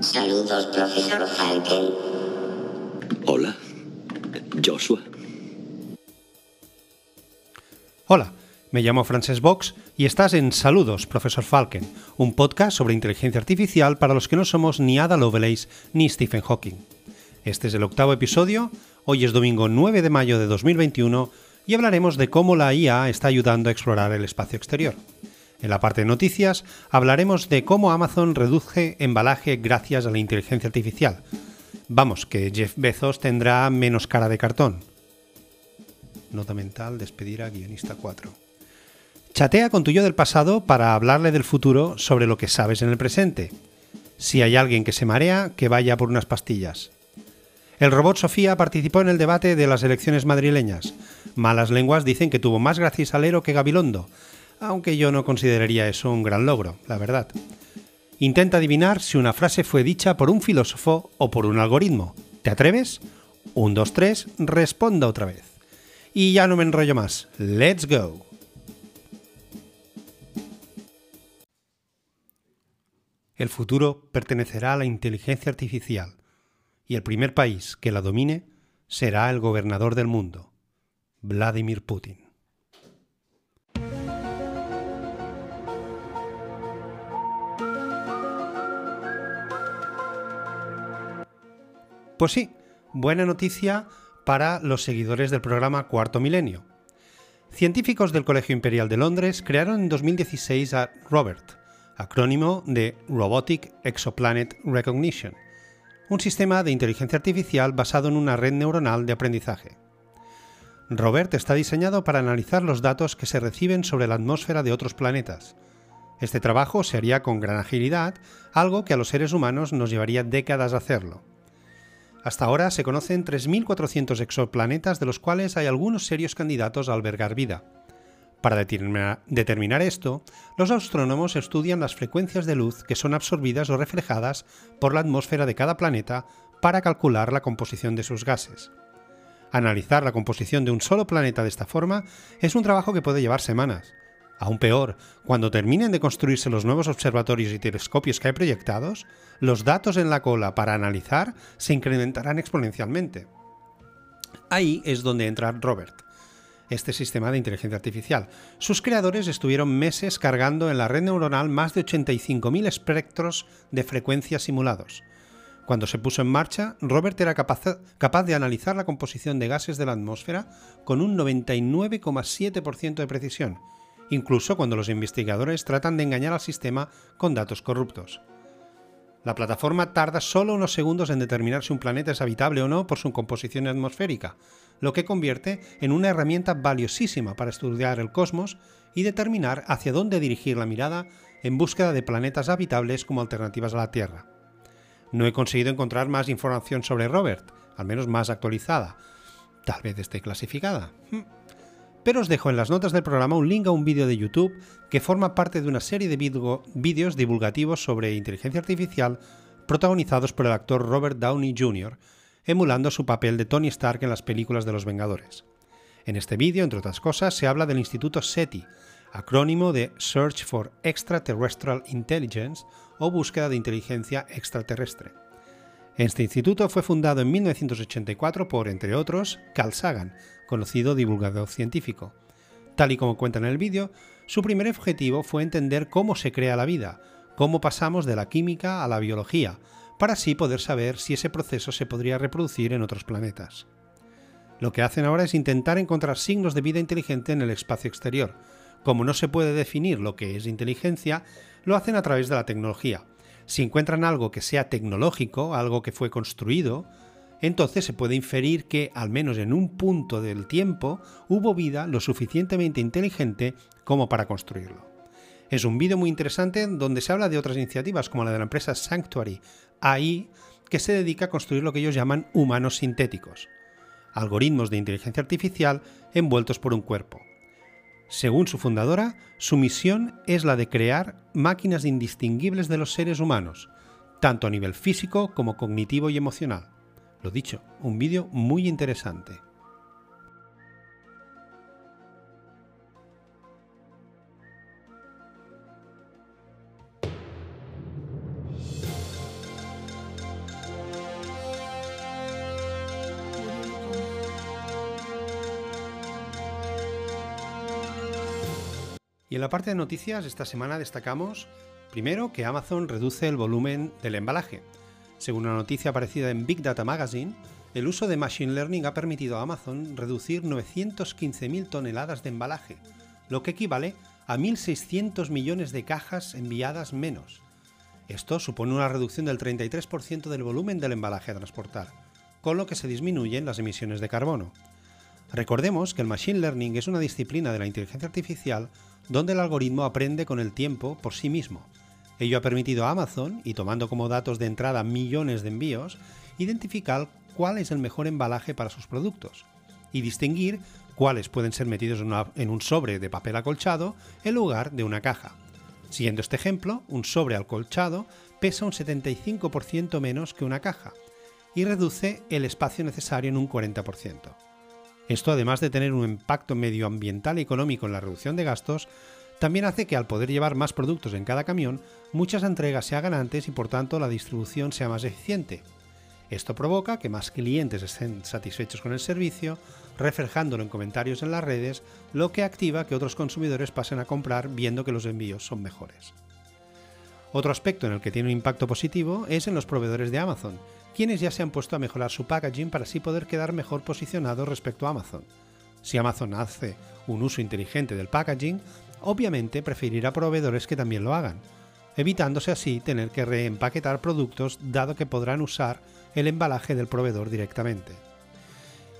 Saludos, profesor Falken. Hola, Joshua. Hola, me llamo Frances Box y estás en Saludos, profesor Falken, un podcast sobre inteligencia artificial para los que no somos ni Ada Lovelace ni Stephen Hawking. Este es el octavo episodio, hoy es domingo 9 de mayo de 2021 y hablaremos de cómo la IA está ayudando a explorar el espacio exterior. En la parte de noticias hablaremos de cómo Amazon reduce embalaje gracias a la inteligencia artificial. Vamos, que Jeff Bezos tendrá menos cara de cartón. Nota mental, despedir a guionista 4. Chatea con tu yo del pasado para hablarle del futuro sobre lo que sabes en el presente. Si hay alguien que se marea, que vaya por unas pastillas. El robot Sofía participó en el debate de las elecciones madrileñas. Malas lenguas dicen que tuvo más gracia Salero que Gabilondo, aunque yo no consideraría eso un gran logro, la verdad. Intenta adivinar si una frase fue dicha por un filósofo o por un algoritmo. ¿Te atreves? Un, dos, tres, responda otra vez. Y ya no me enrollo más. ¡Let's go! El futuro pertenecerá a la inteligencia artificial y el primer país que la domine será el gobernador del mundo, Vladimir Putin. Pues sí, buena noticia para los seguidores del programa Cuarto Milenio. Científicos del Colegio Imperial de Londres crearon en 2016 a Robert, acrónimo de Robotic Exoplanet Recognition, un sistema de inteligencia artificial basado en una red neuronal de aprendizaje. Robert está diseñado para analizar los datos que se reciben sobre la atmósfera de otros planetas. Este trabajo se haría con gran agilidad, algo que a los seres humanos nos llevaría décadas hacerlo. Hasta ahora se conocen 3.400 exoplanetas de los cuales hay algunos serios candidatos a albergar vida. Para determinar, esto, los astrónomos estudian las frecuencias de luz que son absorbidas o reflejadas por la atmósfera de cada planeta para calcular la composición de sus gases. Analizar la composición de un solo planeta de esta forma es un trabajo que puede llevar semanas, Aún peor, cuando terminen de construirse los nuevos observatorios y telescopios que hay proyectados, los datos en la cola para analizar se incrementarán exponencialmente. Ahí es donde entra Robert, este sistema de inteligencia artificial. Sus creadores estuvieron meses cargando en la red neuronal más de 85.000 espectros de frecuencias simulados. Cuando se puso en marcha, Robert era capaz, capaz de analizar la composición de gases de la atmósfera con un 99,7% de precisión, incluso cuando los investigadores tratan de engañar al sistema con datos corruptos. La plataforma tarda solo unos segundos en determinar si un planeta es habitable o no por su composición atmosférica, lo que convierte en una herramienta valiosísima para estudiar el cosmos y determinar hacia dónde dirigir la mirada en búsqueda de planetas habitables como alternativas a la Tierra. No he conseguido encontrar más información sobre Robert, al menos más actualizada. Tal vez esté clasificada. Pero os dejo en las notas del programa un link a un vídeo de YouTube que forma parte de una serie de vídeos divulgativos sobre inteligencia artificial protagonizados por el actor Robert Downey Jr., emulando su papel de Tony Stark en las películas de los Vengadores. En este vídeo, entre otras cosas, se habla del Instituto SETI, acrónimo de Search for Extraterrestrial Intelligence o búsqueda de inteligencia extraterrestre. Este instituto fue fundado en 1984 por, entre otros, Carl Sagan, conocido divulgador científico. Tal y como cuenta en el vídeo, su primer objetivo fue entender cómo se crea la vida, cómo pasamos de la química a la biología, para así poder saber si ese proceso se podría reproducir en otros planetas. Lo que hacen ahora es intentar encontrar signos de vida inteligente en el espacio exterior. Como no se puede definir lo que es inteligencia, lo hacen a través de la tecnología, si encuentran algo que sea tecnológico, algo que fue construido, entonces se puede inferir que, al menos en un punto del tiempo, hubo vida lo suficientemente inteligente como para construirlo. Es un vídeo muy interesante donde se habla de otras iniciativas como la de la empresa Sanctuary AI, que se dedica a construir lo que ellos llaman humanos sintéticos, algoritmos de inteligencia artificial envueltos por un cuerpo. Según su fundadora, su misión es la de crear máquinas indistinguibles de los seres humanos, tanto a nivel físico como cognitivo y emocional. Lo dicho, un vídeo muy interesante. Y en la parte de noticias esta semana destacamos, primero, que Amazon reduce el volumen del embalaje. Según una noticia aparecida en Big Data Magazine, el uso de Machine Learning ha permitido a Amazon reducir 915.000 toneladas de embalaje, lo que equivale a 1.600 millones de cajas enviadas menos. Esto supone una reducción del 33% del volumen del embalaje a transportar, con lo que se disminuyen las emisiones de carbono. Recordemos que el Machine Learning es una disciplina de la inteligencia artificial donde el algoritmo aprende con el tiempo por sí mismo. Ello ha permitido a Amazon, y tomando como datos de entrada millones de envíos, identificar cuál es el mejor embalaje para sus productos y distinguir cuáles pueden ser metidos en, un sobre de papel acolchado en lugar de una caja. Siguiendo este ejemplo, un sobre acolchado pesa un 75% menos que una caja y reduce el espacio necesario en un 40%. Esto, además de tener un impacto medioambiental y económico en la reducción de gastos, también hace que al poder llevar más productos en cada camión, muchas entregas se hagan antes y por tanto la distribución sea más eficiente. Esto provoca que más clientes estén satisfechos con el servicio, reflejándolo en comentarios en las redes, lo que activa que otros consumidores pasen a comprar viendo que los envíos son mejores. Otro aspecto en el que tiene un impacto positivo es en los proveedores de Amazon, quienes ya se han puesto a mejorar su packaging para así poder quedar mejor posicionados respecto a Amazon. Si Amazon hace un uso inteligente del packaging, obviamente preferirá proveedores que también lo hagan, evitándose así tener que reempaquetar productos dado que podrán usar el embalaje del proveedor directamente.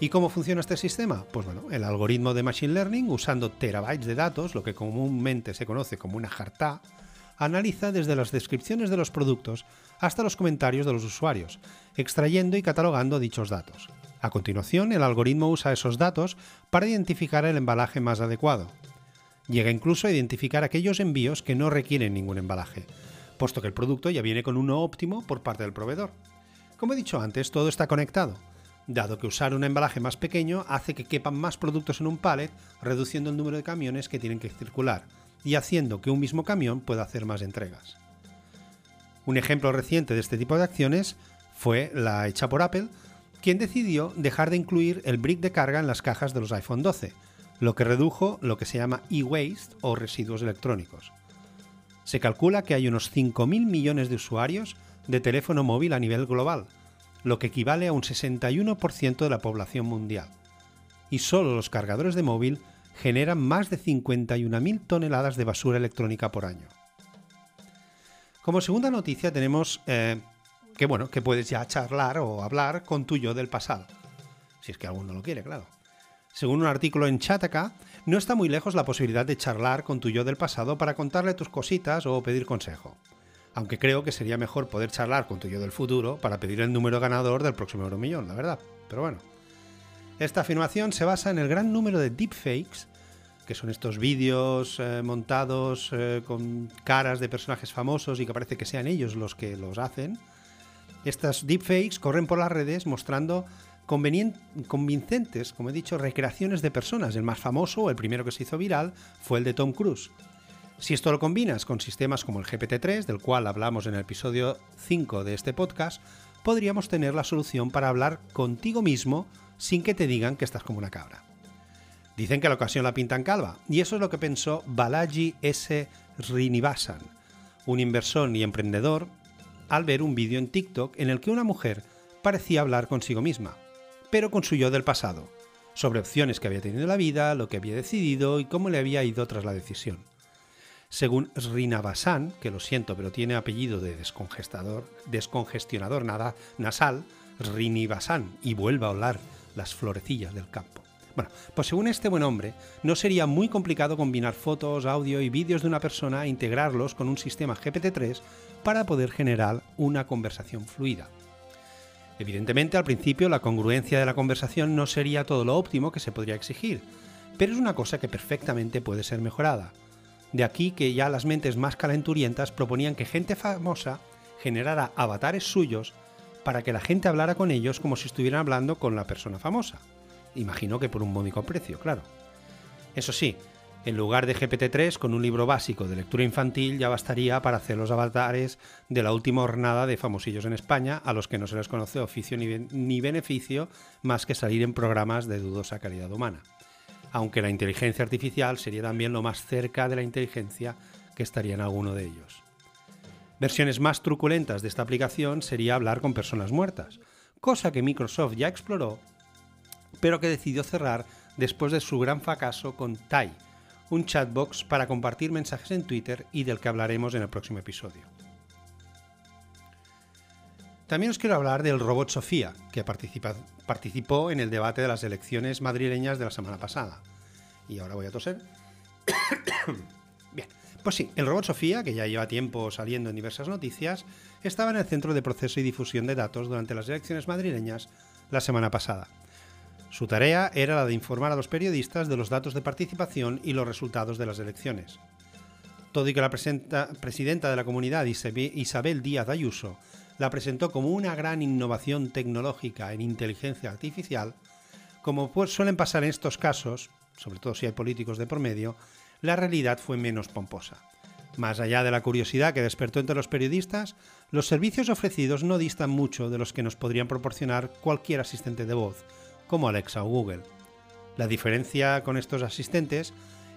¿Y cómo funciona este sistema? Pues bueno, el algoritmo de Machine Learning, usando terabytes de datos, lo que comúnmente se conoce como una jartá, analiza desde las descripciones de los productos hasta los comentarios de los usuarios, extrayendo y catalogando dichos datos. A continuación, el algoritmo usa esos datos para identificar el embalaje más adecuado. Llega incluso a identificar aquellos envíos que no requieren ningún embalaje, puesto que el producto ya viene con uno óptimo por parte del proveedor. Como he dicho antes, todo está conectado, dado que usar un embalaje más pequeño hace que quepan más productos en un pallet, reduciendo el número de camiones que tienen que circular, y haciendo que un mismo camión pueda hacer más entregas. Un ejemplo reciente de este tipo de acciones fue la hecha por Apple, quien decidió dejar de incluir el brick de carga en las cajas de los iPhone 12, lo que redujo lo que se llama e-waste o residuos electrónicos. Se calcula que hay unos 5.000 millones de usuarios de teléfono móvil a nivel global, lo que equivale a un 61% de la población mundial. Y solo los cargadores de móvil generan más de 51.000 toneladas de basura electrónica por año. Como segunda noticia tenemos eh, que bueno, que puedes ya charlar o hablar con tu yo del pasado. Si es que alguno lo quiere, claro. Según un artículo en Chataka, no está muy lejos la posibilidad de charlar con tu yo del pasado para contarle tus cositas o pedir consejo. Aunque creo que sería mejor poder charlar con tu yo del futuro para pedir el número ganador del próximo Euromillón, la verdad. Pero bueno. Esta afirmación se basa en el gran número de deepfakes que son estos vídeos eh, montados eh, con caras de personajes famosos y que parece que sean ellos los que los hacen. Estas deepfakes corren por las redes mostrando convincentes, como he dicho, recreaciones de personas. El más famoso, el primero que se hizo viral, fue el de Tom Cruise. Si esto lo combinas con sistemas como el GPT-3, del cual hablamos en el episodio 5 de este podcast, podríamos tener la solución para hablar contigo mismo sin que te digan que estás como una cabra. Dicen que la ocasión la pintan calva, y eso es lo que pensó Balaji S. Rinivasan, un inversor y emprendedor, al ver un vídeo en TikTok en el que una mujer parecía hablar consigo misma, pero con su yo del pasado, sobre opciones que había tenido en la vida, lo que había decidido y cómo le había ido tras la decisión. Según Srinivasan, que lo siento pero tiene apellido de descongestionador nada, nasal, Srinivasan, y vuelva a olar las florecillas del campo. Bueno, pues según este buen hombre, no sería muy complicado combinar fotos, audio y vídeos de una persona e integrarlos con un sistema GPT-3 para poder generar una conversación fluida. Evidentemente, al principio la congruencia de la conversación no sería todo lo óptimo que se podría exigir, pero es una cosa que perfectamente puede ser mejorada. De aquí que ya las mentes más calenturientas proponían que gente famosa generara avatares suyos para que la gente hablara con ellos como si estuvieran hablando con la persona famosa. Imagino que por un módico precio, claro. Eso sí, en lugar de GPT-3, con un libro básico de lectura infantil ya bastaría para hacer los avatares de la última jornada de famosillos en España, a los que no se les conoce oficio ni, beneficio más que salir en programas de dudosa calidad humana. aunque la inteligencia artificial sería también lo más cerca de la inteligencia que estaría en alguno de ellos. Versiones más truculentas de esta aplicación sería hablar con personas muertas, cosa que Microsoft ya exploró, pero que decidió cerrar después de su gran fracaso con Tai, un chatbox para compartir mensajes en Twitter y del que hablaremos en el próximo episodio. También os quiero hablar del robot Sofía, que participó en el debate de las elecciones madrileñas de la semana pasada. Y ahora voy a toser. Bien, pues sí, el robot Sofía, que ya lleva tiempo saliendo en diversas noticias, estaba en el centro de proceso y difusión de datos durante las elecciones madrileñas la semana pasada. Su tarea era la de informar a los periodistas de los datos de participación y los resultados de las elecciones. Todo y que la presidenta de la comunidad, Isabel Díaz Ayuso, la presentó como una gran innovación tecnológica en inteligencia artificial, como pues suelen pasar en estos casos, sobre todo si hay políticos de por medio, la realidad fue menos pomposa. Más allá de la curiosidad que despertó entre los periodistas, los servicios ofrecidos no distan mucho de los que nos podrían proporcionar cualquier asistente de voz, como Alexa o Google. La diferencia con estos asistentes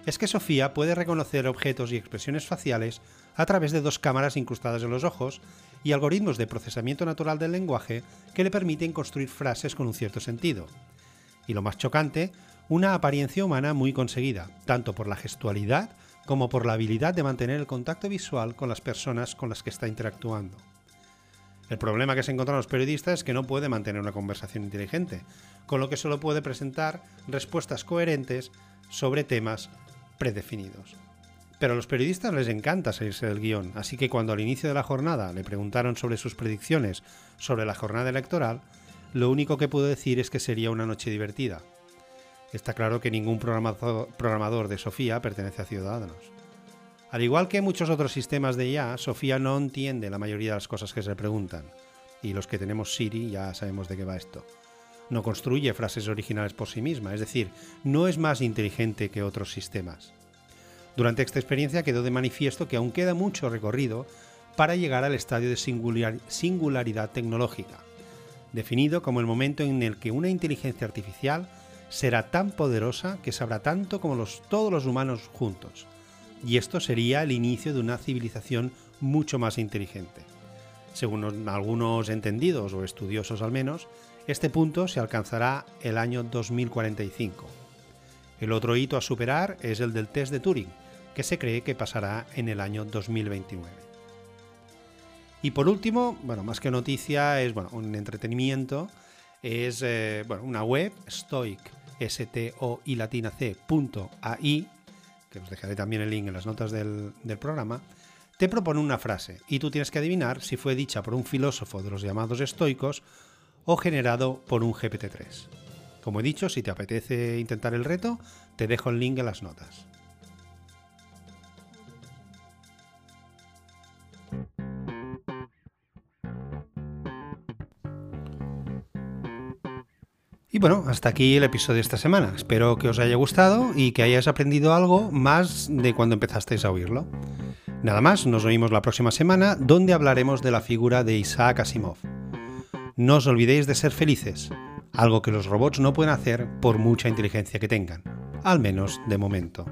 es que Sofía puede reconocer objetos y expresiones faciales a través de dos cámaras incrustadas en los ojos y algoritmos de procesamiento natural del lenguaje que le permiten construir frases con un cierto sentido. Y lo más chocante, una apariencia humana muy conseguida, tanto por la gestualidad como por la habilidad de mantener el contacto visual con las personas con las que está interactuando. El problema que se encuentran los periodistas es que no puede mantener una conversación inteligente, con lo que solo puede presentar respuestas coherentes sobre temas predefinidos. Pero a los periodistas les encanta salirse del guion, así que cuando al inicio de la jornada le preguntaron sobre sus predicciones sobre la jornada electoral, lo único que pudo decir es que sería una noche divertida, Está claro que ningún programador de Sofía pertenece a Ciudadanos. Al igual que muchos otros sistemas de IA, Sofía no entiende la mayoría de las cosas que se preguntan. Y los que tenemos Siri ya sabemos de qué va esto. No construye frases originales por sí misma, es decir, no es más inteligente que otros sistemas. Durante esta experiencia quedó de manifiesto que aún queda mucho recorrido para llegar al estadio de singularidad tecnológica, definido como el momento en el que una inteligencia artificial será tan poderosa que sabrá tanto como todos los humanos juntos. Y esto sería el inicio de una civilización mucho más inteligente. Según algunos entendidos o estudiosos al menos, este punto se alcanzará el año 2045. El otro hito a superar es el del test de Turing, que se cree que pasará en el año 2029. Y por último, bueno, más que noticia, es bueno, un entretenimiento, es eh, bueno, una web, Stoic, S-T-O-I latina C.ai, que os dejaré también el link en las notas del, programa, te propone una frase y tú tienes que adivinar si fue dicha por un filósofo de los llamados estoicos o generado por un GPT-3. Como he dicho, si te apetece intentar el reto, te dejo el link en las notas. Y bueno, hasta aquí el episodio de esta semana. Espero que os haya gustado y que hayáis aprendido algo más de cuando empezasteis a oírlo. Nada más, nos oímos la próxima semana donde hablaremos de la figura de Isaac Asimov. No os olvidéis de ser felices, algo que los robots no pueden hacer por mucha inteligencia que tengan, al menos de momento.